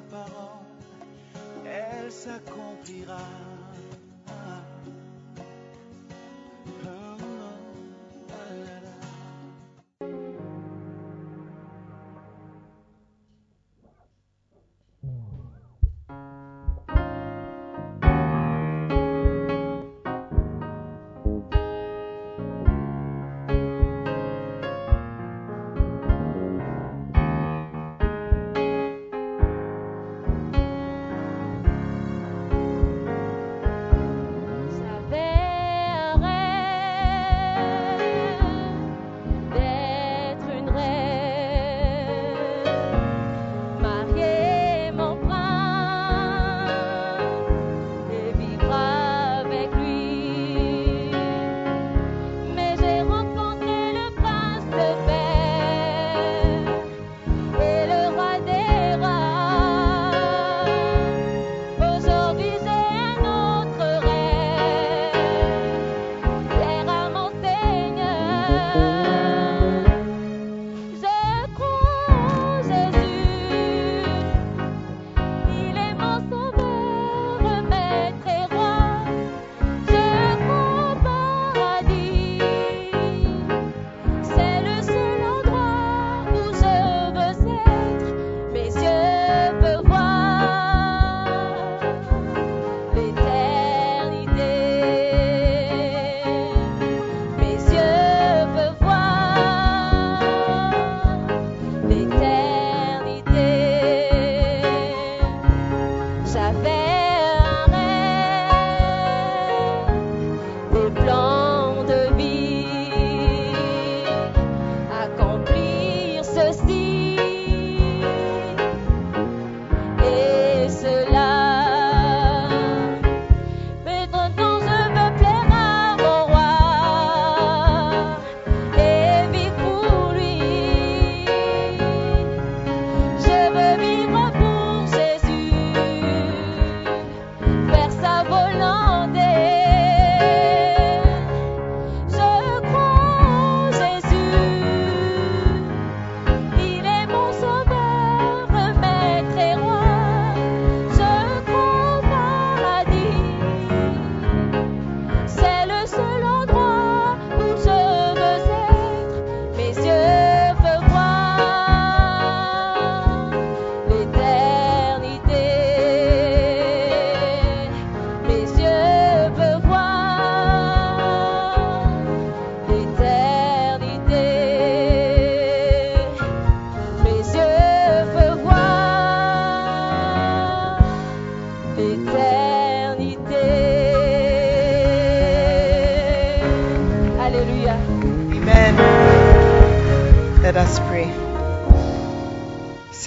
Parole, elle s'accomplira.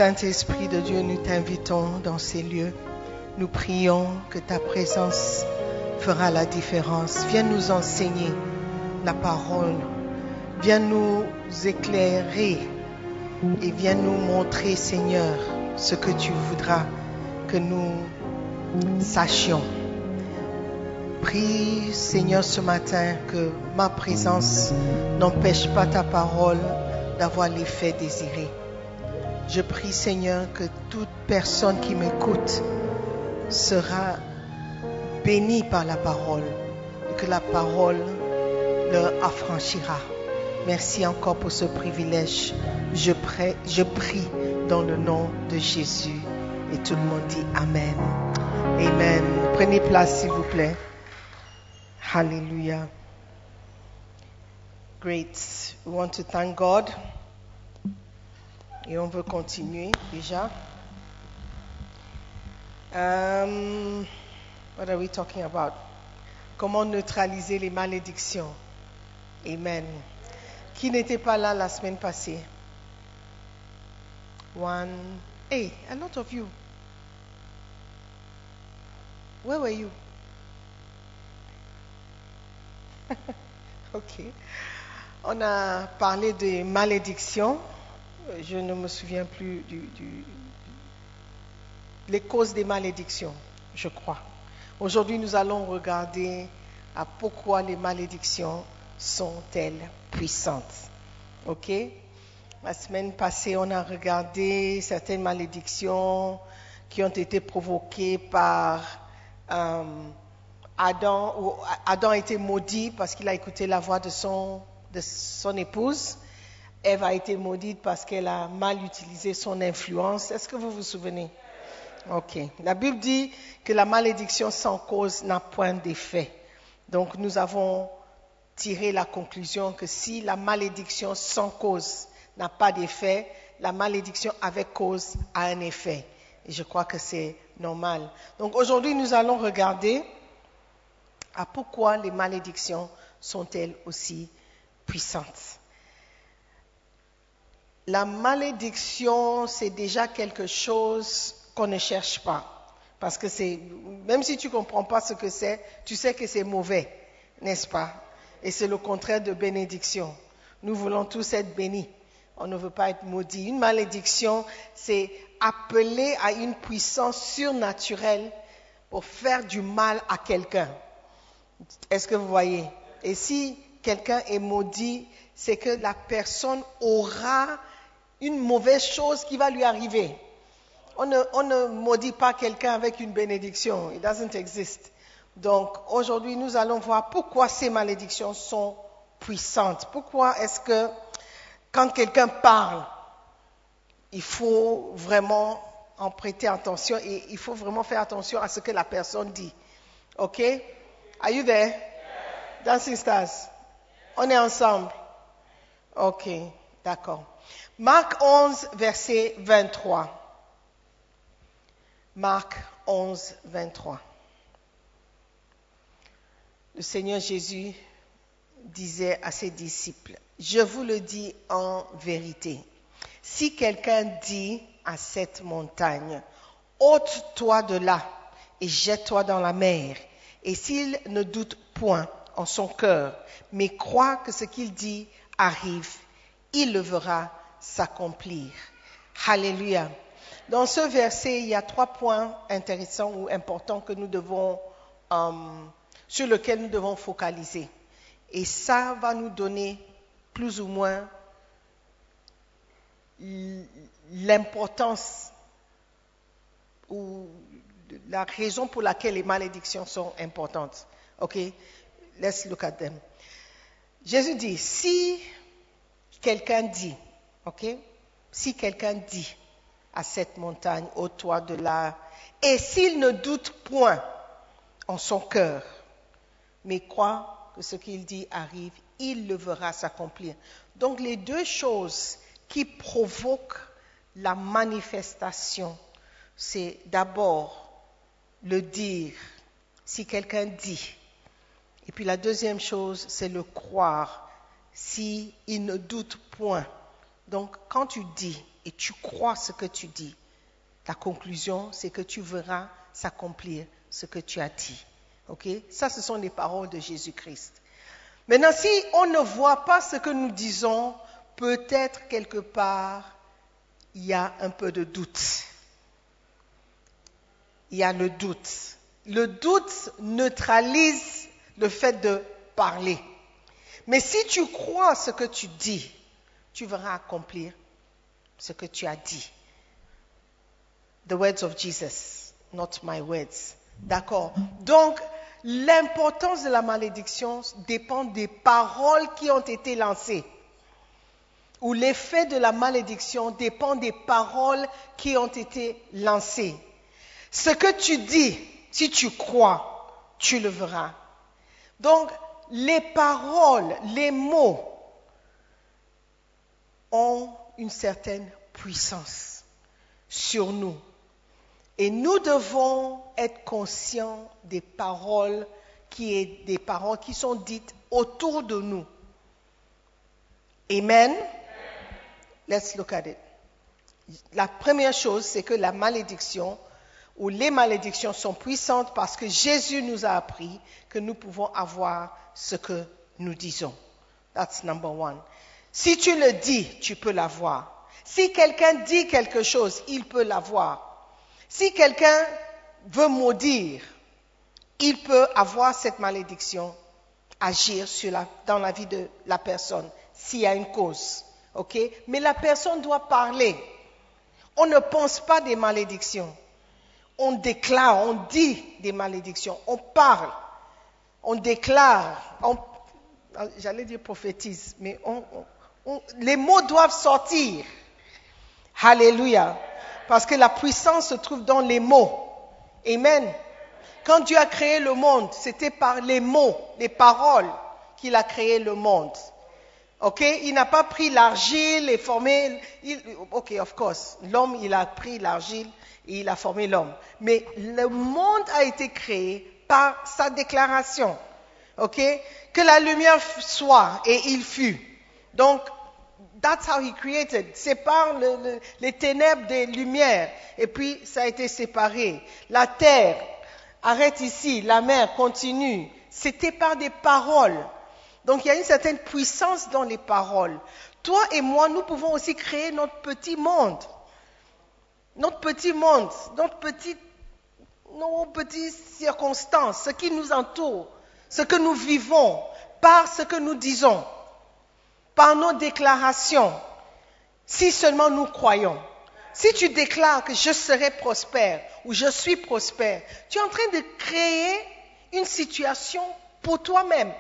Saint-Esprit de Dieu, nous t'invitons dans ces lieux. Nous prions que ta présence fera la différence. Viens nous enseigner la parole. Viens nous éclairer et viens nous montrer, Seigneur, ce que tu voudras que nous sachions. Prie, Seigneur, ce matin que ma présence n'empêche pas ta parole d'avoir l'effet désiré. Je prie, Seigneur, que toute personne qui m'écoute sera bénie par la parole, et que la parole leur affranchira. Merci encore pour ce privilège. Je prie, dans le nom de Jésus. Et tout le monde dit Amen. Amen. Prenez place, s'il vous plaît. Hallelujah. Great. We want to thank God. Et on veut continuer déjà. Um, what are we talking about? Comment neutraliser les malédictions. Amen. Qui n'était pas là la semaine passée? One. Hey, a lot of you. Where were you? ok. On a parlé des malédictions. Je ne me souviens plus du, les causes des malédictions, je crois. Aujourd'hui, nous allons regarder à pourquoi les malédictions sont-elles puissantes. Ok? La semaine passée, on a regardé certaines malédictions qui ont été provoquées par euh, Adam. Adam a été maudit parce qu'il a écouté la voix de son épouse. Ève a été maudite parce qu'elle a mal utilisé son influence. Est-ce que vous vous souvenez? Ok. La Bible dit que la malédiction sans cause n'a point d'effet. Donc nous avons tiré la conclusion que si la malédiction sans cause n'a pas d'effet, la malédiction avec cause a un effet. Et je crois que c'est normal. Donc aujourd'hui, nous allons regarder à pourquoi les malédictions sont-elles aussi puissantes. La malédiction, c'est déjà quelque chose qu'on ne cherche pas. Parce que c'est, même si tu ne comprends pas ce que c'est, tu sais que c'est mauvais, n'est-ce pas? Et c'est le contraire de bénédiction. Nous voulons tous être bénis. On ne veut pas être maudits. Une malédiction, c'est appeler à une puissance surnaturelle pour faire du mal à quelqu'un. Est-ce que vous voyez? Et si quelqu'un est maudit, c'est que la personne aura une mauvaise chose qui va lui arriver. On ne, maudit pas quelqu'un avec une bénédiction. It doesn't exist. Donc aujourd'hui, nous allons voir pourquoi ces malédictions sont puissantes. Pourquoi est-ce que quand quelqu'un parle, il faut vraiment en prêter attention et il faut vraiment faire attention à ce que la personne dit. OK? Are you there? Dancing Stars. On est ensemble. OK, d'accord. Marc 11, verset 23. Marc 11, 23. Le Seigneur Jésus disait à ses disciples, je vous le dis en vérité, si quelqu'un dit à cette montagne, ôte-toi de là et jette-toi dans la mer, et s'il ne doute point en son cœur, mais croit que ce qu'il dit arrive, il le verra s'accomplir. Alléluia. Dans ce verset, il y a trois points intéressants ou importants que nous devons, euh, sur lesquels nous devons focaliser. Et ça va nous donner plus ou moins l'importance ou la raison pour laquelle les malédictions sont importantes. OK? Let's look at them. Jésus dit, si quelqu'un dit, OK? Si quelqu'un dit à cette montagne, au toit de là, et s'il ne doute point en son cœur, mais croit que ce qu'il dit arrive, il le verra s'accomplir. Donc les deux choses qui provoquent la manifestation, c'est d'abord le dire, si quelqu'un dit. Et puis la deuxième chose, c'est le croire, si il ne doute point. Donc quand tu dis et tu crois ce que tu dis, la conclusion, c'est que tu verras s'accomplir ce que tu as dit. OK? Ça, ce sont les paroles de Jésus-Christ. Maintenant, si on ne voit pas ce que nous disons, peut-être quelque part, il y a un peu de doute. Il y a le doute. Le doute neutralise le fait de parler. Mais si tu crois ce que tu dis, tu verras accomplir ce que tu as dit. The words of Jesus, not my words. D'accord? Donc, l'importance de la malédiction dépend des paroles qui ont été lancées. Ou l'effet de la malédiction dépend des paroles qui ont été lancées. Ce que tu dis, si tu crois, tu le verras. Donc, les paroles, les mots ont une certaine puissance sur nous. Et nous devons être conscients des paroles qui, sont dites autour de nous. Amen. Let's look at it. La première chose, c'est que la malédiction ou les malédictions sont puissantes parce que Jésus nous a appris que nous pouvons avoir ce que nous disons. That's number one. Si tu le dis, tu peux l'avoir. Si quelqu'un dit quelque chose, il peut l'avoir. Si quelqu'un veut maudire, il peut avoir cette malédiction, agir sur la- dans la vie de la personne, s'il y a une cause. OK? Mais la personne doit parler. On ne pense pas des malédictions. On déclare, on dit des malédictions, on parle, on déclare, on- j'allais dire prophétise, mais on- les mots doivent sortir. Alléluia. Parce que la puissance se trouve dans les mots. Amen. Quand Dieu a créé le monde, c'était par les mots, les paroles qu'il a créé le monde. Ok, il n'a pas pris l'argile et formé. il- ok, of course, l'homme il a pris l'argile et il a formé l'homme. Mais le monde a été créé par sa déclaration. Ok, que la lumière soit et il fut. Donc, that's how he created. Sépare le- le- les ténèbres des lumières et puis ça a été séparé. La terre arrête ici, la mer continue. C'était par des paroles. Donc il y a une certaine puissance dans les paroles. Toi et moi, nous pouvons aussi créer notre petit monde. Notre petit monde, notre petit, nos petites circonstances, ce qui nous entoure, ce que nous vivons, par ce que nous disons, par nos déclarations, si seulement nous croyons. Si tu déclares que je serai prospère ou je suis prospère, tu es en train de créer une situation pour toi-même.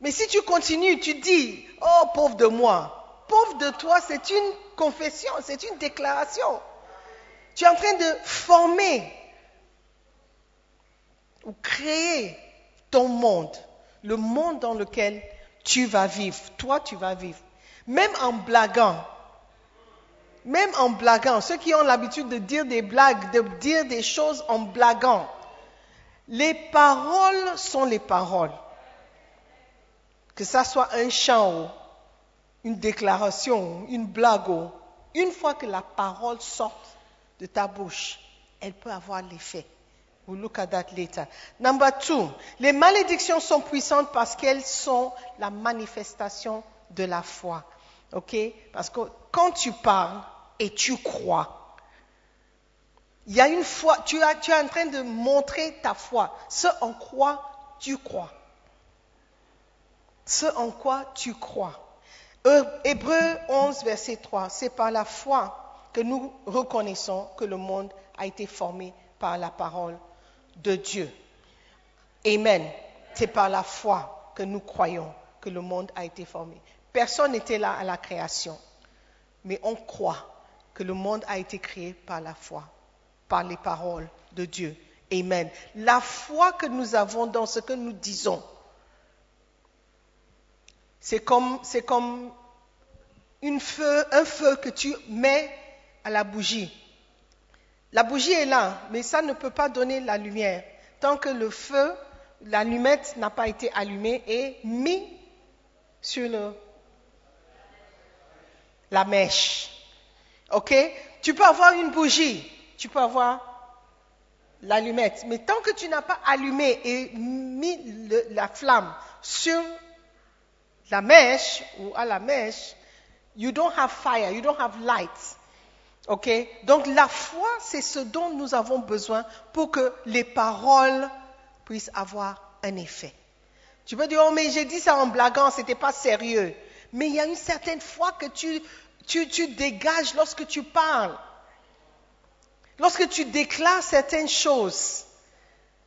Mais si tu continues, tu dis, oh pauvre de moi, pauvre de toi, c'est une confession, c'est une déclaration. Tu es en train de former ou créer ton monde, le monde dans lequel tu vas vivre, toi tu vas vivre. Même en blaguant, même en blaguant, ceux qui ont l'habitude de dire des blagues, de dire des choses en blaguant, les paroles sont les paroles. Que ça soit un chant, une déclaration, une blague, une fois que la parole sort de ta bouche, elle peut avoir l'effet. We'll look at that later. Number two, les malédictions sont puissantes parce qu'elles sont la manifestation de la foi. OK? Parce que quand tu parles et tu crois, il y a une foi, tu, as- tu es en train de montrer ta foi. Ce en quoi tu crois. Ce en quoi tu crois. Heu- Hébreu 11, verset 3, c'est par la foi que nous reconnaissons que le monde a été formé par la parole de Dieu. Amen. C'est par la foi que nous croyons que le monde a été formé. Personne n'était là à la création, mais on croit que le monde a été créé par la foi, par les paroles de Dieu. Amen. La foi que nous avons dans ce que nous disons, c'est comme, un feu que tu mets à la bougie. La bougie est là, mais ça ne peut pas donner la lumière tant que le feu, l'allumette n'a pas été allumée et mis sur le, la mèche. Ok? Tu peux avoir une bougie, tu peux avoir l'allumette, mais tant que tu n'as pas allumé et mis la flamme sur la mèche ou à la mèche, you don't have fire, you don't have light. OK? Donc la foi, c'est ce dont nous avons besoin pour que les paroles puissent avoir un effet. Tu peux dire, oh mais j'ai dit ça en blaguant, c'était pas sérieux. Mais il y a une certaine foi que tu, tu, tu dégages lorsque tu parles. Lorsque tu déclares certaines choses.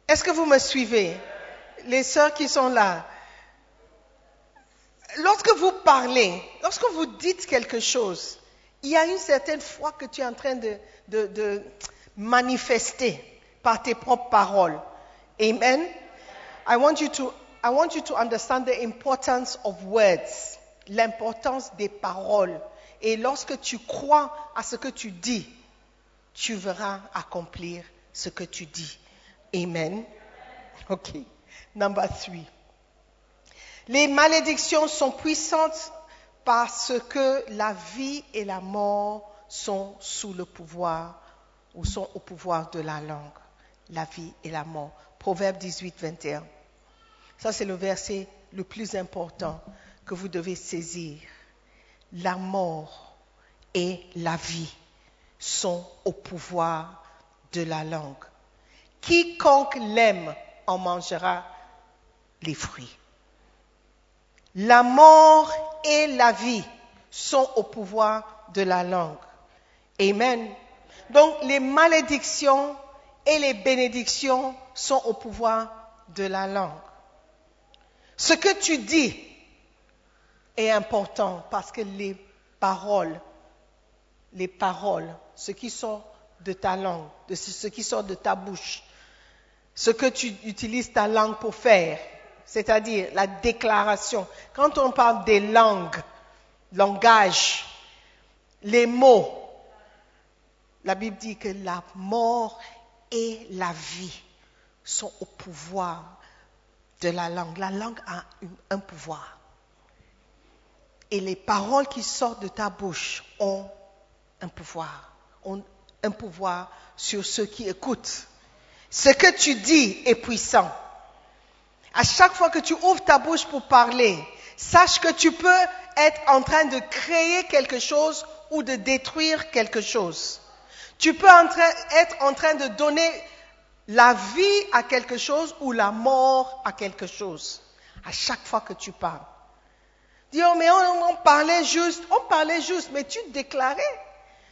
Est-ce que vous me suivez? Les sœurs qui sont là. Lorsque vous parlez, lorsque vous dites quelque chose, il y a une certaine foi que tu es en train de, manifester par tes propres paroles. Amen? I want you to, I want you to understand the importance of words, l'importance des paroles. Et lorsque tu crois à ce que tu dis, tu verras accomplir ce que tu dis. Amen? Ok. Number three. Les malédictions sont puissantes parce que la vie et la mort sont sous le pouvoir ou sont au pouvoir de la langue. La vie et la mort. Proverbe 18, 21. Ça, c'est le verset le plus important que vous devez saisir. La mort et la vie sont au pouvoir de la langue. Quiconque l'aime en mangera les fruits. La mort et la vie sont au pouvoir de la langue. Amen. Donc les malédictions et les bénédictions sont au pouvoir de la langue. Ce que tu dis est important parce que les paroles, les paroles, ce qui sort de ta langue, ce qui sort de ta bouche, ce que tu utilises ta langue pour faire, c'est-à-dire la déclaration. Quand on parle des langues, langage, les mots, la Bible dit que la mort et la vie sont au pouvoir de la langue. La langue a un pouvoir. Et les paroles qui sortent de ta bouche ont un pouvoir, ont un pouvoir sur ceux qui écoutent. Ce que tu dis est puissant. À chaque fois que tu ouvres ta bouche pour parler, sache que tu peux être en train de créer quelque chose ou de détruire quelque chose. Tu peux être en train de donner la vie à quelque chose ou la mort à quelque chose. À chaque fois que tu parles. Dis, oh, mais on, parlait juste, on parlait juste, mais tu déclarais.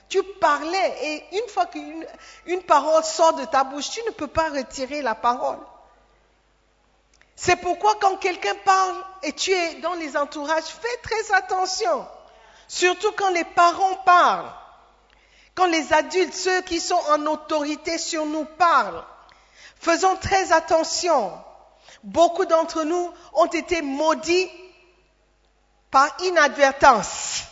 Tu parlais et une fois qu'une une parole sort de ta bouche, tu ne peux pas retirer la parole. C'est pourquoi quand quelqu'un parle et tu es dans les entourages, fais très attention. Surtout quand les parents parlent. Quand les adultes, ceux qui sont en autorité sur nous parlent. Faisons très attention. Beaucoup d'entre nous ont été maudits par inadvertance.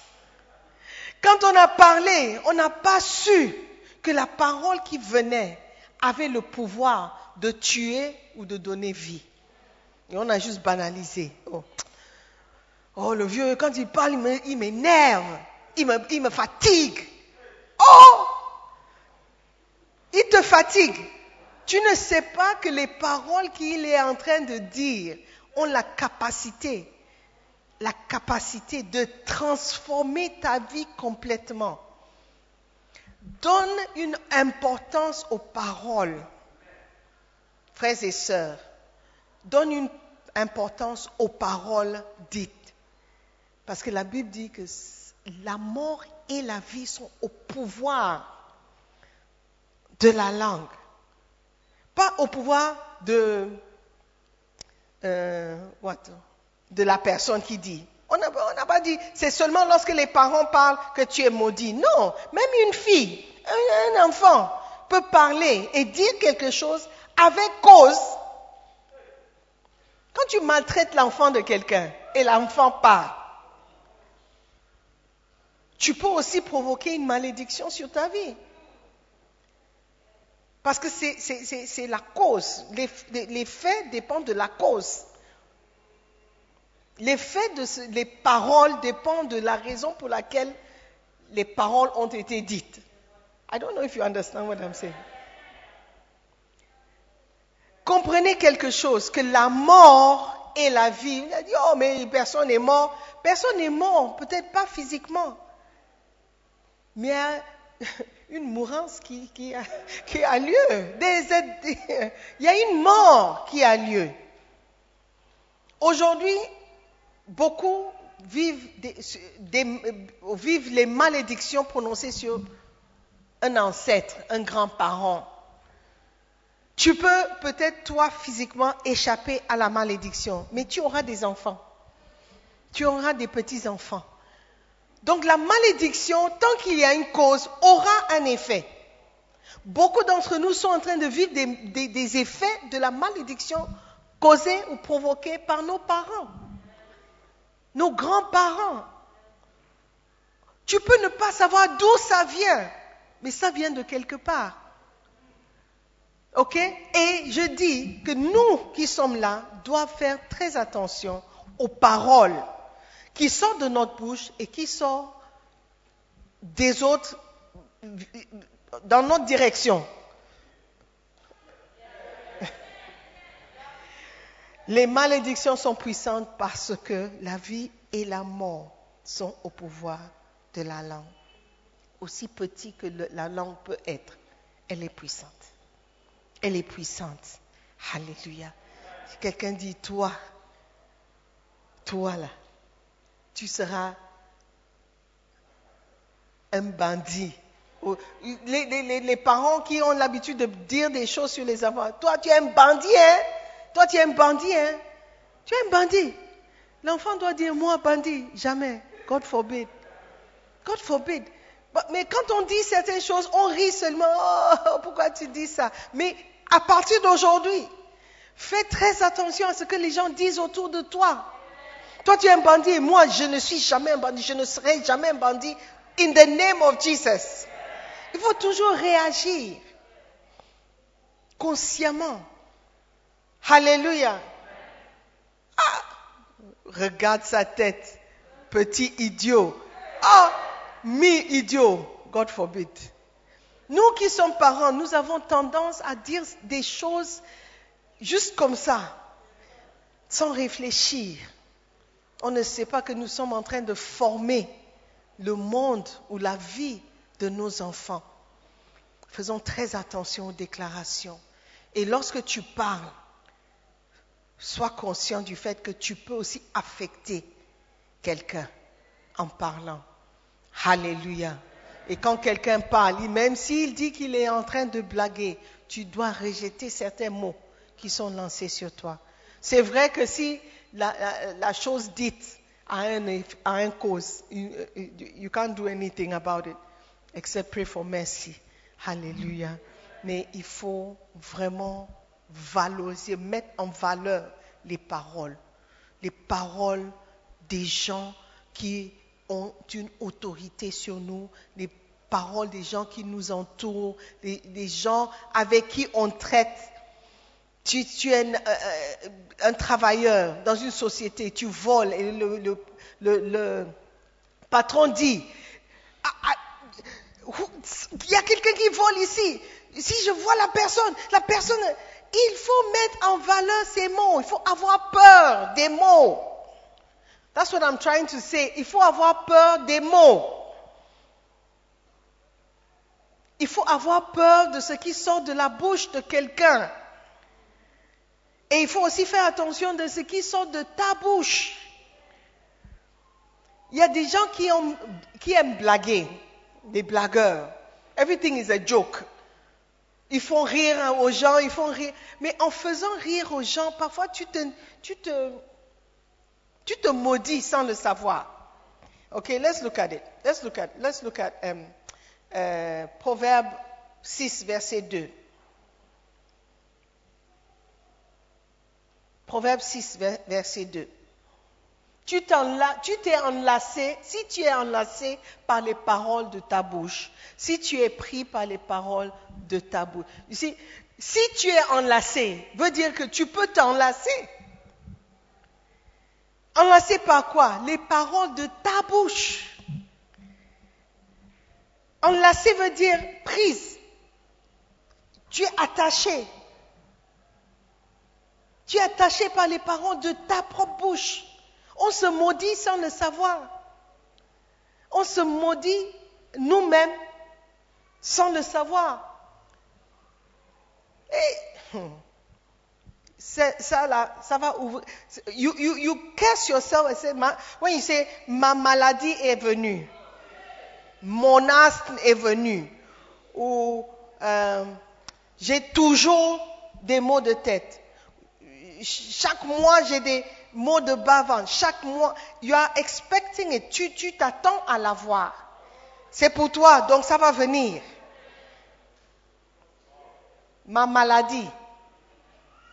Quand on a parlé, on n'a pas su que la parole qui venait avait le pouvoir de tuer ou de donner vie. Et on a juste banalisé. Oh, Oh, le vieux, quand il parle, il m'énerve, il me fatigue. Oh, il te fatigue. Tu ne sais pas que les paroles qu'il est en train de dire ont la capacité, la capacité de transformer ta vie complètement. Donne une importance aux paroles, frères et sœurs. Donne une importance aux paroles dites. Parce que la Bible dit que la mort et la vie sont au pouvoir de la langue. Pas au pouvoir de, euh, de la personne qui dit. On n'a pas dit, c'est seulement lorsque les parents parlent que tu es maudit. Non, même une fille, un enfant peut parler et dire quelque chose avec cause. Quand tu maltraites l'enfant de quelqu'un et l'enfant parle, tu peux aussi provoquer une malédiction sur ta vie. Parce que c'est- la cause. Les faits dépendent de la cause. Les faits de ce- les paroles dépendent de la raison pour laquelle les paroles ont été dites. I don't know if you understand what I'm saying. Comprenez quelque chose, que la mort et la vie. Il a dit, oh, mais personne n'est mort. Personne n'est mort, peut-être pas physiquement. Mais une mourance qui, qui a, qui a lieu. Il y a une mort qui a lieu. Aujourd'hui, beaucoup vivent, vivent les malédictions prononcées sur un ancêtre, un grand-parent. Tu peux peut-être, toi, physiquement, échapper à la malédiction, mais tu auras des enfants. Tu auras des petits-enfants. Donc la malédiction, tant qu'il y a une cause, aura un effet. Beaucoup d'entre nous sont en train de vivre des, effets de la malédiction causée ou provoquée par nos parents, nos grands-parents. Tu peux ne pas savoir d'où ça vient, mais ça vient de quelque part. Et je dis que nous qui sommes là doivent faire très attention aux paroles qui sortent de notre bouche et qui sortent des autres dans notre direction. Les malédictions sont puissantes parce que la vie et la mort sont au pouvoir de la langue. Aussi petit que la langue peut être, elle est puissante. Elle est puissante. Alléluia. Si quelqu'un dit, toi, toi là, tu seras un bandit. Les, les- les- les parents qui ont l'habitude de dire des choses sur les enfants, toi tu es un bandit, hein Toi tu es un bandit, hein Tu es un bandit. L'enfant doit dire, moi bandit, jamais. God forbid. God forbid. Mais quand on dit certaines choses, on rit seulement. Oh, pourquoi tu dis ça? Mais à partir d'aujourd'hui, fais très attention à ce que les gens disent autour de toi. Toi, tu es un bandit et moi, je ne suis jamais un bandit. Je ne serai jamais un bandit. In the name of Jesus. Il faut toujours réagir consciemment. Alléluia. Ah, regarde sa tête. Petit idiot. Ah, mi-idiot. God forbid. Nous qui sommes parents, nous avons tendance à dire des choses juste comme ça, sans réfléchir. On ne sait pas que nous sommes en train de former le monde ou la vie de nos enfants. Faisons très attention aux déclarations. Et lorsque tu parles, sois conscient du fait que tu peux aussi affecter quelqu'un en parlant. Alléluia. Et quand quelqu'un parle, même s'il dit qu'il est en train de blaguer, tu dois rejeter certains mots qui sont lancés sur toi. C'est vrai que si la, chose dite a un, cause, you can't do anything about it except pray for mercy. Alléluia. Mais il faut vraiment valoriser, mettre en valeur les paroles. Les paroles des gens qui ont une autorité sur nous, les paroles des gens qui nous entourent, les, gens avec qui on traite. Tu, es un, euh, un travailleur dans une société, tu voles et le patron dit, Ah, ah, il y a quelqu'un qui vole ici. Si je vois la personne, la personne, il faut mettre en valeur ces mots. Il faut avoir peur des mots. That's what I'm trying to say. Il faut avoir peur des mots. Il faut avoir peur de ce qui sort de la bouche de quelqu'un. Et il faut aussi faire attention de ce qui sort de ta bouche. Il y a des gens qui, aiment blaguer, des blagueurs. Everything is a joke. Ils font rire aux gens, ils font rire. Mais en faisant rire aux gens, parfois tu te, tu te maudis sans le savoir. Okay, let's look at it. Let's look at, let's um, uh, Proverbe 6, verset 2. Proverbe 6, ver- verset 2. Tu t'es enlacé, si tu es enlacé par les paroles de ta bouche, si tu es pris par les paroles de ta bouche. Si tu es enlacé, veut dire que tu peux t'enlacer. Enlacé par quoi Les paroles de ta bouche. Enlacé veut dire prise. Tu es attaché. Tu es attaché par les paroles de ta propre bouche. On se maudit sans le savoir. On se maudit nous-mêmes sans le savoir. Et hmm, ça là, ça va ouvrir. You, you, you curse yourself and say, ma, when you say, ma maladie est venue, mon asthme est venu, ou euh, j'ai toujours des maux de tête. Chaque mois, j'ai des maux de bas-ventre. Chaque mois, you are expecting it. Tu, tu t'attends à l'avoir. C'est pour toi, donc ça va venir. Ma maladie.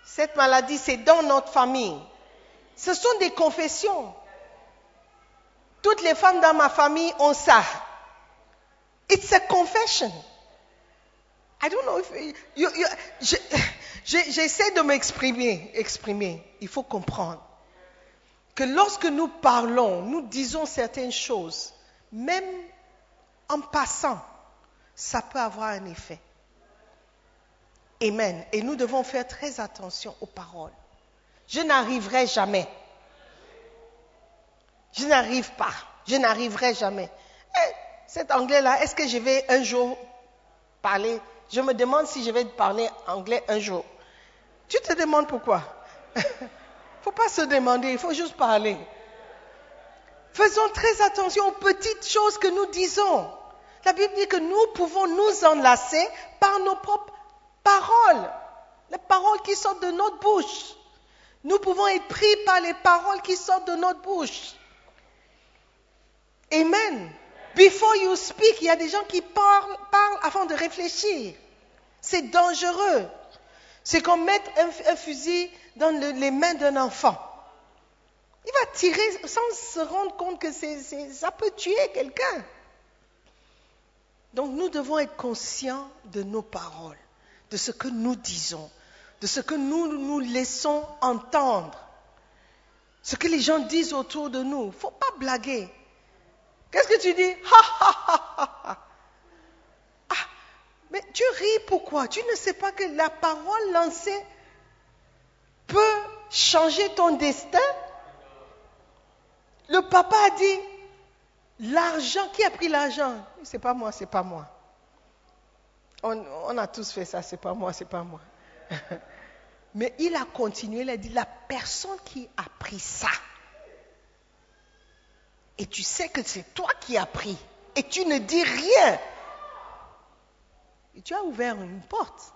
Cette maladie, c'est dans notre famille. Ce sont des confessions. Toutes les femmes dans ma famille ont ça. It's a confession. I don't know if you, you, je- je- j'essaie de m'exprimer, exprimer. Il faut comprendre que lorsque nous parlons, nous disons certaines choses, même en passant, ça peut avoir un effet. Amen. Et nous devons faire très attention aux paroles. Je n'arriverai jamais. Je n'arrive pas. Je n'arriverai jamais. Eh, cet anglais-là, est-ce que je vais un jour parler? Je me demande si je vais parler anglais un jour. Tu te demandes pourquoi? Il ne faut pas se demander, il faut juste parler. Faisons très attention aux petites choses que nous disons. La Bible dit que nous pouvons nous enlacer par nos propres paroles, les paroles qui sortent de notre bouche. Nous pouvons être pris par les paroles qui sortent de notre bouche. Amen. Before you speak, il y a des gens qui parlent, avant de réfléchir. C'est dangereux. C'est comme mettre un, fusil dans le- les mains d'un enfant. Il va tirer sans se rendre compte que ça peut tuer quelqu'un. Donc nous devons être conscients de nos paroles, de ce que nous disons, de ce que nous nous laissons entendre, ce que les gens disent autour de nous. Il ne faut pas blaguer. Qu'est-ce que tu dis? Ha, ha, ha. Ah, mais tu ris pourquoi? Tu ne sais pas que la parole lancée peut changer ton destin? Le papa a dit, l'argent, qui a pris l'argent? C'est pas moi, c'est pas moi. On, a tous fait ça, c'est pas moi, c'est pas moi. Mais il a continué, il a dit, la personne qui a pris ça, et tu sais que c'est toi qui as pris, et tu ne dis rien, et tu as ouvert une porte.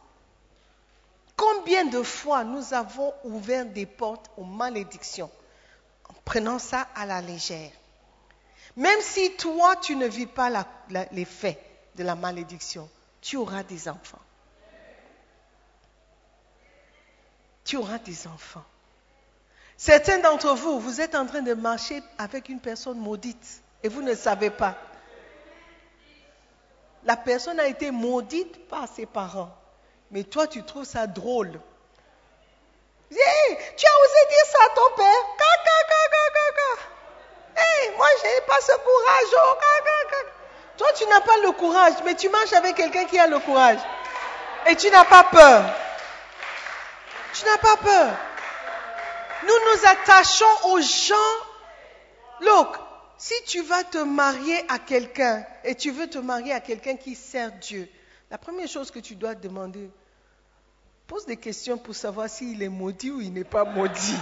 Combien de fois nous avons ouvert des portes aux malédictions en prenant ça à la légère? Même si toi, tu ne vis pas l'effet de la malédiction, tu auras des enfants. Tu auras des enfants. Certains d'entre vous, vous êtes en train de marcher avec une personne maudite et vous ne savez pas. La personne a été maudite par ses parents. Mais toi, tu trouves ça drôle. Tu as osé dire ça à ton père? Caca. Hey, moi, je n'ai pas ce courage. Oh. Toi, tu n'as pas le courage, mais tu marches avec quelqu'un qui a le courage. Et tu n'as pas peur. Tu n'as pas peur. Nous nous attachons aux gens. Look, si tu vas te marier à quelqu'un et tu veux te marier à quelqu'un qui sert Dieu, la première chose que tu dois demander, pose des questions pour savoir s'il est maudit ou il n'est pas maudit.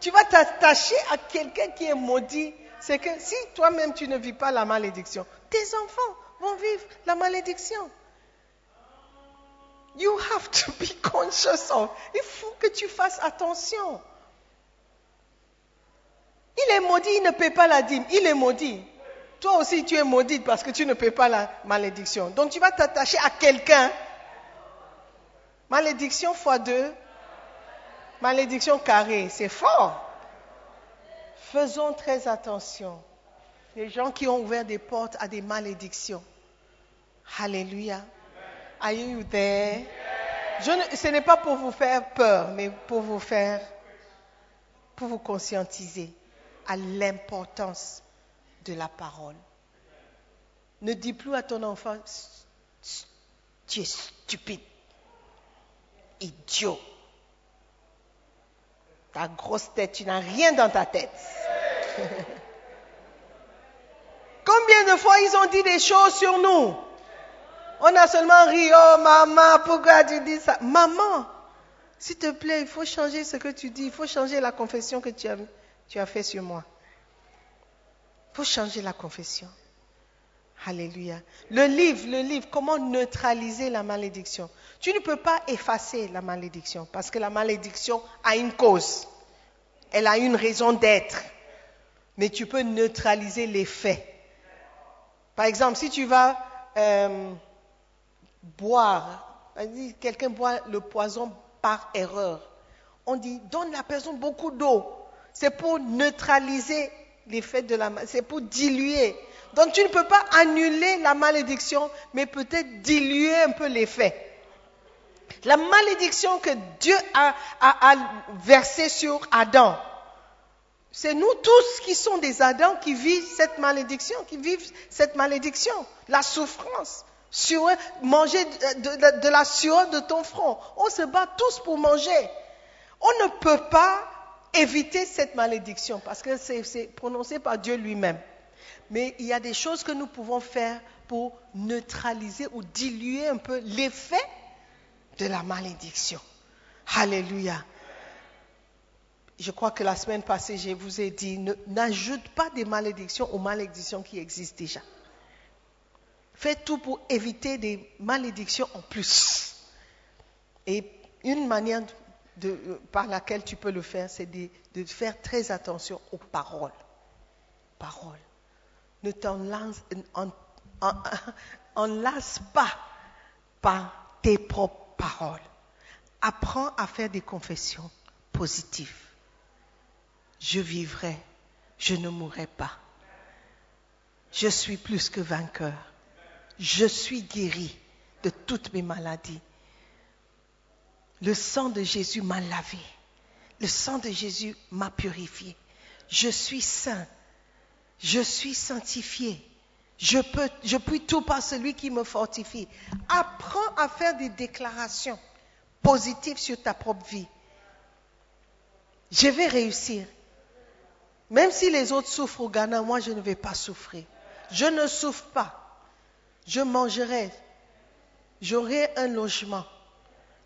Tu vas t'attacher à quelqu'un qui est maudit, c'est que si toi-même tu ne vis pas la malédiction, tes enfants vont vivre la malédiction. You have to be conscious of. Il faut que tu fasses attention. Il est maudit, il ne paie pas la dîme. Il est maudit. Toi aussi, tu es maudite parce que tu ne paies pas la malédiction. Donc, tu vas t'attacher à quelqu'un. Malédiction fois deux. Malédiction carrée. C'est fort. Faisons très attention. Les gens qui ont ouvert des portes à des malédictions. Alléluia. Are you there? Ce n'est pas pour vous faire peur, mais pour vous faire, pour vous conscientiser à l'importance de la parole. Ne dis plus à ton enfant, tu es stupide, idiot. Ta grosse tête, tu n'as rien dans ta tête. Combien de fois ils ont dit des choses sur nous? On a seulement ri, oh maman, pourquoi tu dis ça? Maman, s'il te plaît, il faut changer ce que tu dis, il faut changer la confession que tu as, tu fait sur moi. Il faut changer la confession. Alléluia. Le livre, le livre, comment neutraliser la malédiction? Tu ne peux pas effacer la malédiction parce que la malédiction a une cause. Elle a une raison d'être. Mais tu peux neutraliser l'effet. Par exemple, si tu vas euh, boire, quelqu'un boit le poison par erreur, on dit donne la personne beaucoup d'eau. C'est pour neutraliser l'effet de la c'est pour diluer. Donc tu ne peux pas annuler la malédiction, mais peut-être diluer un peu l'effet. La malédiction que Dieu a, versée sur Adam, c'est nous tous qui sommes des Adams qui vivent cette malédiction, qui vivent cette malédiction, la souffrance. Manger de, de- la sueur de ton front. On se bat tous pour manger. On ne peut pas éviter cette malédiction parce que c'est prononcé par Dieu lui-même. Mais il y a des choses que nous pouvons faire pour neutraliser ou diluer un peu l'effet de la malédiction. Alléluia. Je crois que la semaine passée, je vous ai dit, n'ajoute pas des malédictions aux malédictions qui existent déjà. Faites tout pour éviter des malédictions en plus. Et une manière par laquelle tu peux le faire, c'est de, de faire très attention aux paroles. Paroles. Ne t'en lance- en- en- enlace pas par tes propres paroles. Apprends à faire des confessions positives. Je vivrai, je ne mourrai pas. Je suis plus que vainqueur. Je suis guéri de toutes mes maladies. Le sang de Jésus m'a lavé. Le sang de Jésus m'a purifié. Je suis saint. Je suis sanctifié. Je je puis tout par celui qui me fortifie. Apprends à faire des déclarations positives sur ta propre vie. Je vais réussir. Même si les autres souffrent au Ghana, moi je ne vais pas souffrir. Je ne souffre pas. Je mangerai. J'aurai un logement.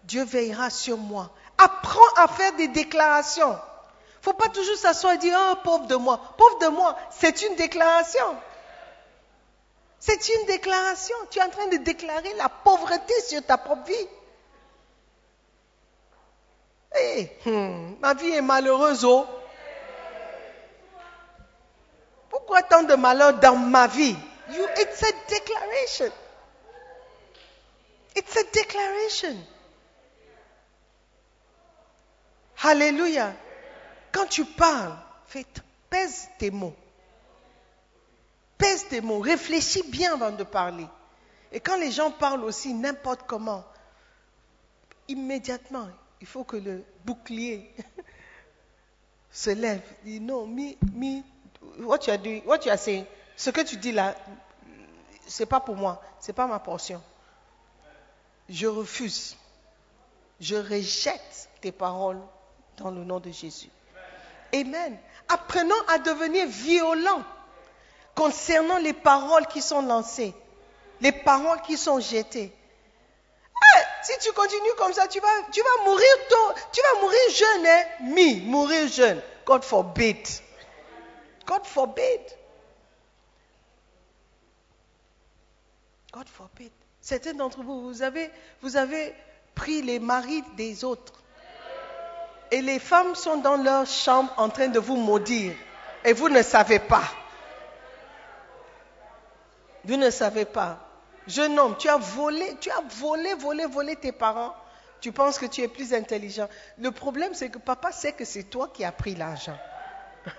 Dieu veillera sur moi. Apprends à faire des déclarations. Il ne faut pas toujours s'asseoir et dire, oh pauvre de moi. Pauvre de moi, c'est une déclaration. C'est une déclaration. Tu es en train de déclarer la pauvreté sur ta propre vie. Eh, hmm, ma vie est malheureuse, oh. Pourquoi tant de malheur dans ma vie? You, it's a declaration. It's a declaration. Alléluia. Quand tu parles, fais, pèse tes mots. Pèse tes mots. Réfléchis bien avant de parler. Et quand les gens parlent aussi n'importe comment, immédiatement, il faut que le bouclier se lève. Dis non, me, me, what you are doing, what you are saying, ce que tu dis là, c'est pas pour moi, c'est pas ma portion. Je refuse. Je rejette tes paroles dans le nom de Jésus. Amen. Apprenons à devenir violents concernant les paroles qui sont lancées, les paroles qui sont jetées. Eh, si tu continues comme ça, tu vas, mourir tôt, tu vas mourir jeune, hein? Me, mourir jeune. God forbid. God forbid. God forbid. Certains d'entre vous, vous avez pris les maris des autres. Et les femmes sont dans leur chambre en train de vous maudire. Et vous ne savez pas. Vous ne savez pas. Jeune homme, tu as volé, tu as volé, volé, volé tes parents. Tu penses que tu es plus intelligent. Le problème, c'est que papa sait que c'est toi qui as pris l'argent.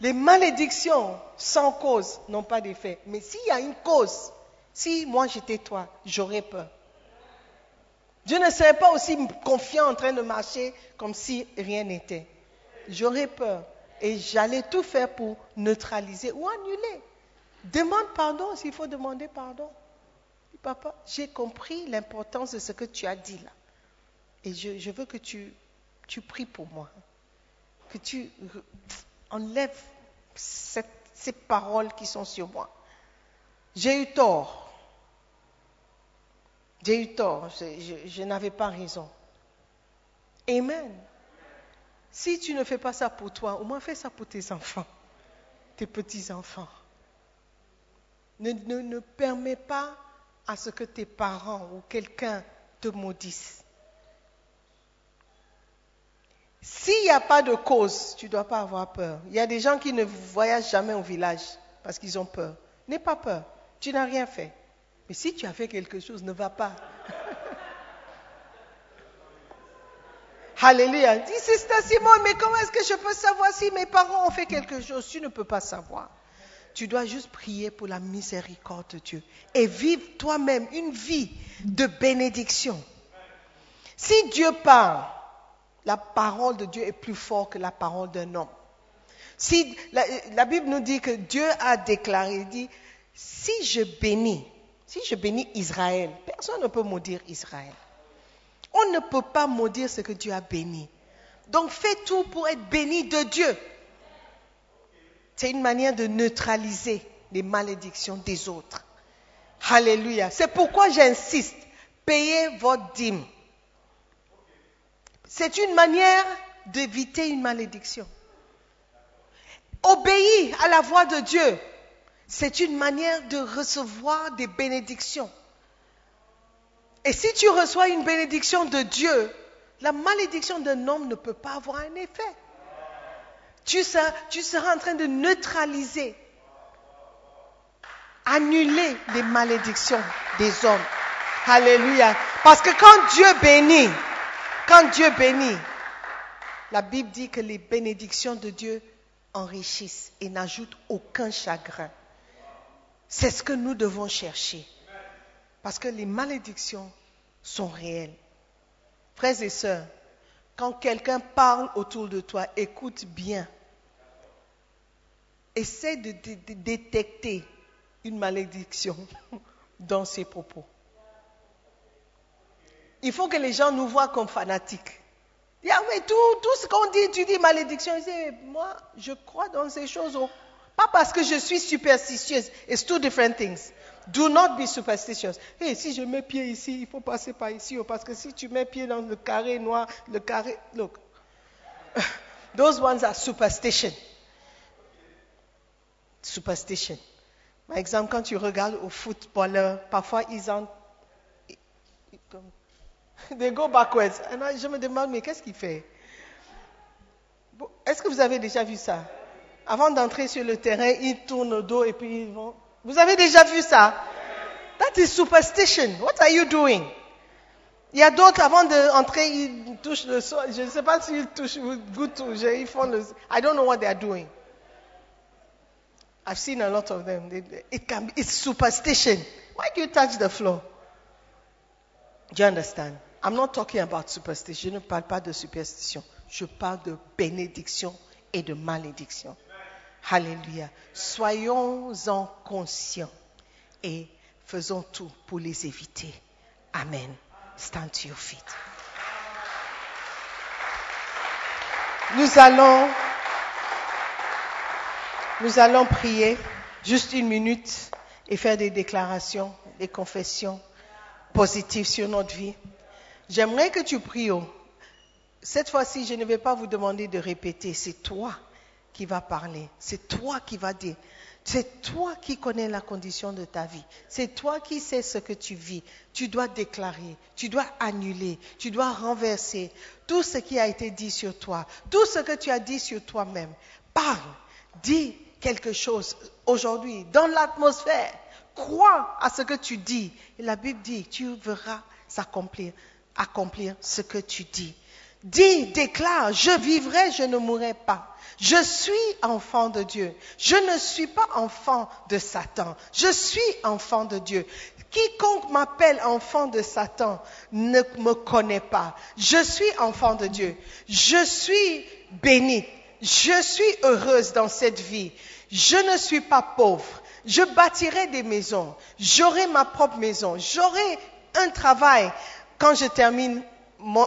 Les malédictions sans cause n'ont pas d'effet. Mais s'il y a une cause, si moi j'étais toi, j'aurais peur. Je ne serais pas aussi confiant en train de marcher comme si rien n'était. J'aurais peur. Et j'allais tout faire pour neutraliser ou annuler. Demande pardon s'il faut demander pardon. Papa, j'ai compris l'importance de ce que tu as dit là. Et je, veux que tu, pries pour moi. Que tu enlèves ces paroles qui sont sur moi. J'ai eu tort. J'ai eu tort. Je, n'avais pas raison. Amen. Si tu ne fais pas ça pour toi, au moins fais ça pour tes enfants. tes petits-enfants. Ne, ne, ne permets pas à ce que tes parents ou quelqu'un te maudisse. S'il n'y a pas de cause, tu ne dois pas avoir peur. Il y a des gens qui ne voyagent jamais au village parce qu'ils ont peur. N'aie pas peur. Tu n'as rien fait. Mais si tu as fait quelque chose, ne va pas. Alléluia. Dis, Sister Simone, mais comment est-ce que je peux savoir si mes parents ont fait quelque chose? Tu ne peux pas savoir. Tu dois juste prier pour la miséricorde de Dieu et vivre toi-même une vie de bénédiction. Si Dieu parle, la parole de Dieu est plus forte que la parole d'un homme. Si la, la Bible nous dit que Dieu a déclaré, il dit, si je bénis, si je bénis Israël, personne ne peut maudire Israël. On ne peut pas maudire ce que Dieu a béni. Donc fais tout pour être béni de Dieu. C'est une manière de neutraliser les malédictions des autres. Alléluia. C'est pourquoi j'insiste, payez votre dîme. C'est une manière d'éviter une malédiction. Obéir à la voix de Dieu, c'est une manière de recevoir des bénédictions. Et si tu reçois une bénédiction de Dieu, la malédiction d'un homme ne peut pas avoir un effet. Tu seras, en train de neutraliser, annuler les malédictions des hommes. Alléluia. Parce que quand Dieu bénit, quand Dieu bénit, la Bible dit que les bénédictions de Dieu enrichissent et n'ajoutent aucun chagrin. C'est ce que nous devons chercher. Parce que les malédictions sont réelles. Frères et sœurs, quand quelqu'un parle autour de toi, écoute bien. Essaie de, détecter une malédiction dans ses propos. Il faut que les gens nous voient comme fanatiques. Tout, ce qu'on dit, tu dis malédiction. Moi, je crois dans ces choses. Pas parce que je suis superstitieuse. It's two different things. Do not be superstitious. Hey, si je mets pied ici, il faut passer par ici. oh, parce que si tu mets pied dans le carré noir, le carré. Look. Those ones are superstition. Superstition. Par exemple, quand tu regardes aux footballeurs, parfois ils ont. They go backwards. Et je me demande, mais qu'est-ce qu'il fait? Est-ce que vous avez déjà vu ça? Avant d'entrer sur le terrain, ils tournent le dos et puis ils vont. Vous avez déjà vu ça? That is superstition. What are you doing? Il y a d'autres, avant d'entrer, ils touchent le sol. Je ne sais pas s'ils touchent ou touche. Ils font le. I don't know what they are doing. I've seen a lot of them. It can be, it's superstition. Why do you touch the floor? Do you understand? I'm not talking about superstition. Je ne parle pas de superstition. Je parle de bénédiction et de malédiction. Alléluia. Soyons-en conscients et faisons tout pour les éviter. Amen. Stand to your feet. Nous allons, nous allons prier juste une minute et faire des déclarations, des confessions positives sur notre vie. J'aimerais que tu pries. oh. Cette fois-ci, je ne vais pas vous demander de répéter. C'est toi qui vas parler. C'est toi qui vas dire. C'est toi qui connais la condition de ta vie. C'est toi qui sais ce que tu vis. Tu dois déclarer, tu dois annuler, tu dois renverser tout ce qui a été dit sur toi, tout ce que tu as dit sur toi-même. Parle, dis quelque chose aujourd'hui dans l'atmosphère. Crois à ce que tu dis. La Bible dit, tu verras s'accomplir, accomplir ce que tu dis. Dis, déclare, je vivrai, je ne mourrai pas. Je suis enfant de Dieu. Je ne suis pas enfant de Satan. Je suis enfant de Dieu. Quiconque m'appelle enfant de Satan ne me connaît pas. Je suis enfant de Dieu. Je suis bénie. Je suis heureuse dans cette vie. Je ne suis pas pauvre. Je bâtirai des maisons. J'aurai ma propre maison. J'aurai un travail quand je termine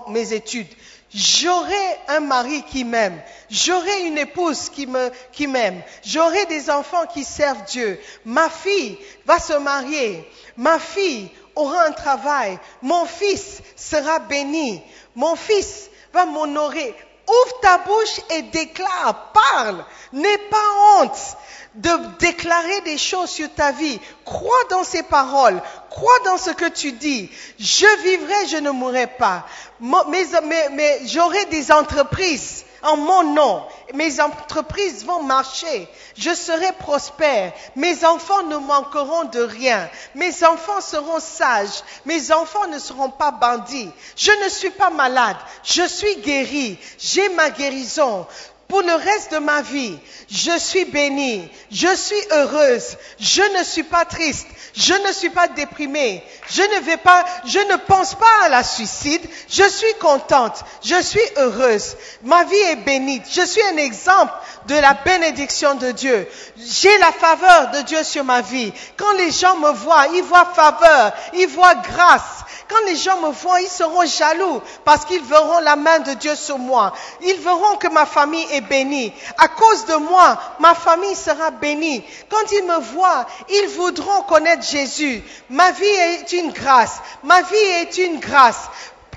mes études. J'aurai un mari qui m'aime. J'aurai une épouse qui me, qui m'aime. J'aurai des enfants qui servent Dieu. Ma fille va se marier. Ma fille aura un travail. Mon fils sera béni. Mon fils va m'honorer. Ouvre ta bouche et déclare, parle. N'aie pas honte de déclarer des choses sur ta vie. Crois dans ces paroles. Crois dans ce que tu dis. Je vivrai, je ne mourrai pas. Mais j'aurai des entreprises en mon nom. Mes entreprises vont marcher. Je serai prospère. Mes enfants ne manqueront de rien. Mes enfants seront sages. Mes enfants ne seront pas bandits. Je ne suis pas malade. Je suis guéri. J'ai ma guérison. Pour le reste de ma vie, je suis bénie, je suis heureuse, je ne suis pas triste, je ne suis pas déprimée, je ne pense pas à la suicide, je suis contente, je suis heureuse, ma vie est bénie, je suis un exemple de la bénédiction de Dieu. J'ai la faveur de Dieu sur ma vie. Quand les gens me voient, ils voient faveur, ils voient grâce. Quand les gens me voient, ils seront jaloux parce qu'ils verront la main de Dieu sur moi. Ils verront que ma famille est bénie. À cause de moi, ma famille sera bénie. Quand ils me voient, ils voudront connaître Jésus. Ma vie est une grâce. Ma vie est une grâce.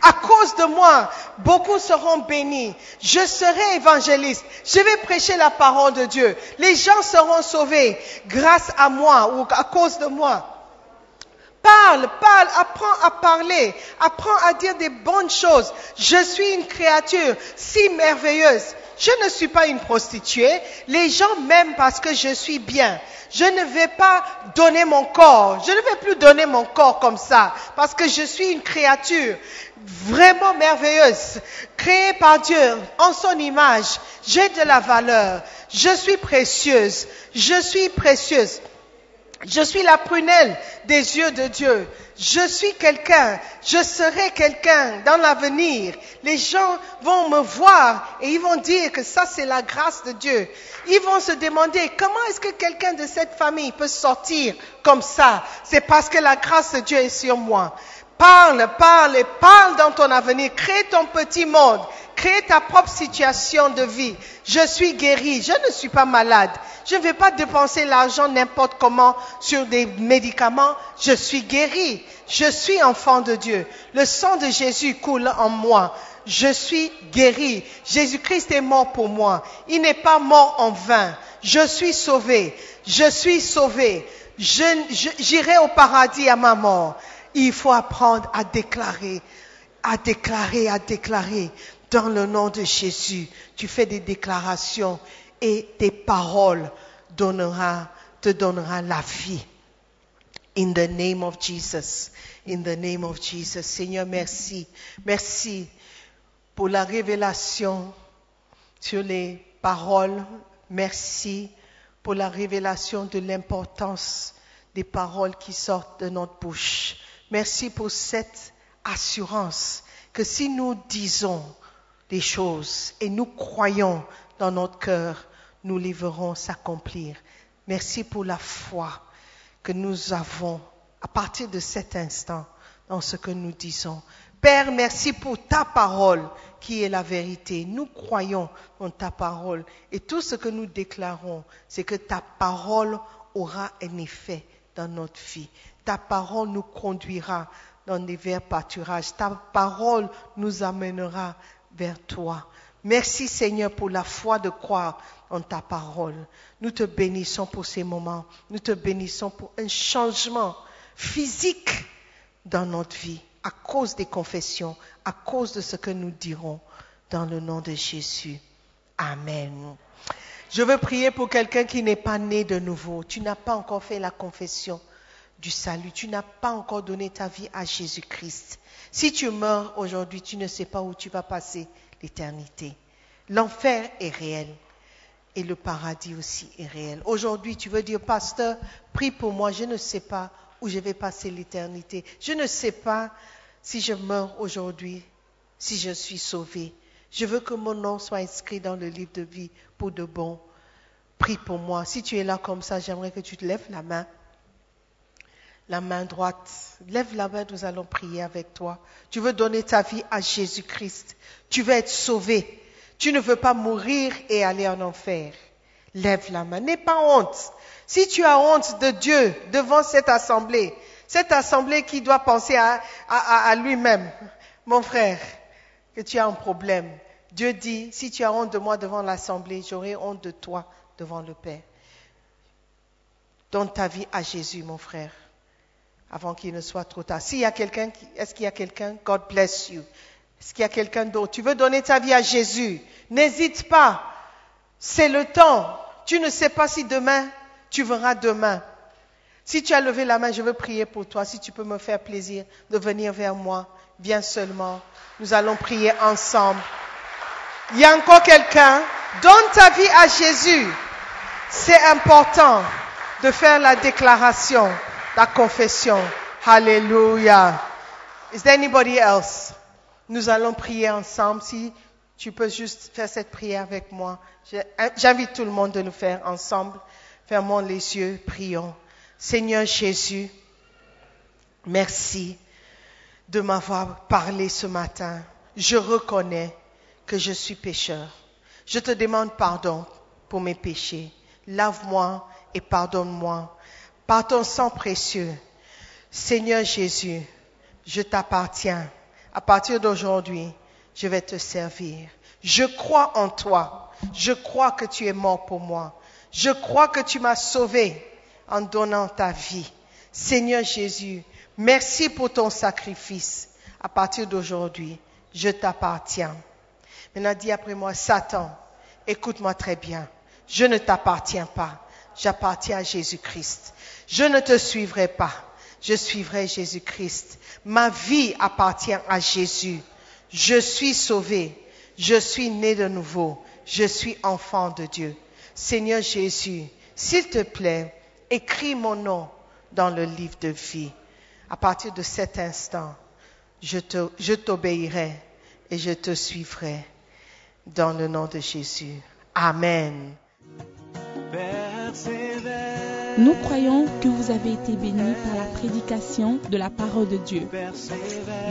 À cause de moi, beaucoup seront bénis. Je serai évangéliste. Je vais prêcher la parole de Dieu. Les gens seront sauvés grâce à moi ou à cause de moi. Parle, parle, apprends à parler, apprends à dire des bonnes choses. Je suis une créature si merveilleuse. Je ne suis pas une prostituée. Les gens m'aiment parce que je suis bien. Je ne vais pas donner mon corps. Je ne vais plus donner mon corps comme ça parce que je suis une créature vraiment merveilleuse, créée par Dieu en son image. J'ai de la valeur. Je suis précieuse. Je suis précieuse. Je suis la prunelle des yeux de Dieu. Je suis quelqu'un. Je serai quelqu'un dans l'avenir. Les gens vont me voir et ils vont dire que ça c'est la grâce de Dieu. Ils vont se demander comment est-ce que quelqu'un de cette famille peut sortir comme ça? C'est parce que la grâce de Dieu est sur moi. Parle, parle et parle dans ton avenir. Crée ton petit monde. Crée ta propre situation de vie. Je suis guéri. Je ne suis pas malade. Je ne vais pas dépenser l'argent n'importe comment sur des médicaments. Je suis guéri. Je suis enfant de Dieu. Le sang de Jésus coule en moi. Je suis guéri. Jésus-Christ est mort pour moi. Il n'est pas mort en vain. Je suis sauvé. Je suis sauvé. J'irai au paradis à ma mort. Il faut apprendre à déclarer, à déclarer, à déclarer. Dans le nom de Jésus, tu fais des déclarations et tes paroles te donnera la vie. In the name of Jesus. In the name of Jesus. Seigneur, merci. Merci pour la révélation sur les paroles. Merci pour la révélation de l'importance des paroles qui sortent de notre bouche. Merci pour cette assurance que si nous disons des choses et nous croyons dans notre cœur, nous les verrons s'accomplir. Merci pour la foi que nous avons à partir de cet instant dans ce que nous disons. Père, merci pour ta parole qui est la vérité. Nous croyons en ta parole et tout ce que nous déclarons, c'est que ta parole aura un effet dans notre vie. Ta parole nous conduira dans des verts pâturages. Ta parole nous amènera vers toi. Merci Seigneur pour la foi de croire en ta parole. Nous te bénissons pour ces moments. Nous te bénissons pour un changement physique dans notre vie à cause des confessions, à cause de ce que nous dirons dans le nom de Jésus. Amen. Je veux prier pour quelqu'un qui n'est pas né de nouveau. Tu n'as pas encore fait la confession du salut. Tu n'as pas encore donné ta vie à Jésus-Christ. Si tu meurs aujourd'hui, tu ne sais pas où tu vas passer l'éternité. L'enfer est réel et le paradis aussi est réel. Aujourd'hui, tu veux dire, pasteur, prie pour moi, je ne sais pas où je vais passer l'éternité. Je ne sais pas si je meurs aujourd'hui, si je suis sauvé. Je veux que mon nom soit inscrit dans le livre de vie pour de bon. Prie pour moi. Si tu es là comme ça, j'aimerais que tu te lèves la main. La main droite. Lève la main, nous allons prier avec toi. Tu veux donner ta vie à Jésus-Christ. Tu veux être sauvé. Tu ne veux pas mourir et aller en enfer. Lève la main. N'aie pas honte. Si tu as honte de Dieu devant cette assemblée, cette assemblée qui doit penser à, lui-même, mon frère, que tu as un problème, Dieu dit, si tu as honte de moi devant l'assemblée, j'aurai honte de toi devant le Père. Donne ta vie à Jésus, mon frère, avant qu'il ne soit trop tard. S'il y a quelqu'un, est-ce qu'il y a quelqu'un? God bless you. Est-ce qu'il y a quelqu'un d'autre? Tu veux donner ta vie à Jésus? N'hésite pas. C'est le temps. Tu ne sais pas si demain, tu verras demain. Si tu as levé la main, je veux prier pour toi. Si tu peux me faire plaisir de venir vers moi, viens seulement. Nous allons prier ensemble. Il y a encore quelqu'un. Donne ta vie à Jésus. C'est important de faire la déclaration, la confession. Hallelujah. Is there anybody else? Nous allons prier ensemble. Si tu peux juste faire cette prière avec moi. Je- J'invite tout le monde de le faire ensemble. Fermons les yeux, prions. Seigneur Jésus, merci de m'avoir parlé ce matin. Je reconnais que je suis pécheur. Je te demande pardon pour mes péchés. Lave-moi et pardonne-moi. Par ton sang précieux, Seigneur Jésus, je t'appartiens. À partir d'aujourd'hui, je vais te servir. Je crois en toi. Je crois que tu es mort pour moi. Je crois que tu m'as sauvé en donnant ta vie. Seigneur Jésus, merci pour ton sacrifice. À partir d'aujourd'hui, je t'appartiens. Maintenant, dis après moi, Satan, écoute-moi très bien. Je ne t'appartiens pas. J'appartiens à Jésus-Christ. Je ne te suivrai pas. Je suivrai Jésus-Christ. Ma vie appartient à Jésus. Je suis sauvé. Je suis né de nouveau. Je suis enfant de Dieu. Seigneur Jésus, s'il te plaît, écris mon nom dans le livre de vie. À partir de cet instant, je t'obéirai et je te suivrai dans le nom de Jésus. Amen. Nous croyons que vous avez été bénis par la prédication de la parole de Dieu.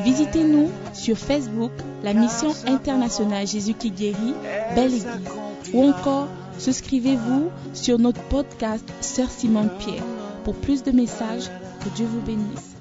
Visitez-nous sur Facebook, la mission internationale Jésus qui guérit, Belle Église. Ou encore, souscrivez-vous sur notre podcast Sœur Simone Pierre. Pour plus de messages, que Dieu vous bénisse.